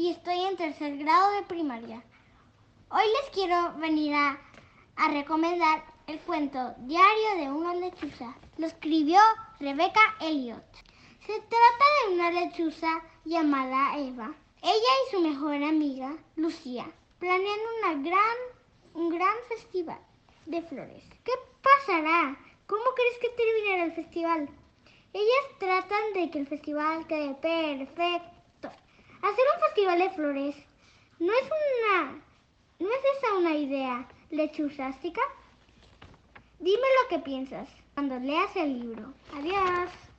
y estoy en tercer grado de primaria. Hoy les quiero venir a, recomendar el cuento Diario de una lechuza. Lo escribió Rebecca Elliot. Se trata de una lechuza llamada Eva. Ella y su mejor amiga, Lucía, planean una gran, un gran festival de flores. ¿Qué pasará? ¿Cómo crees que terminará el festival? Ellas tratan de que el festival quede perfecto De flores no es una no es esa una idea lechuzástica. Dime lo que piensas cuando leas el libro. Adiós.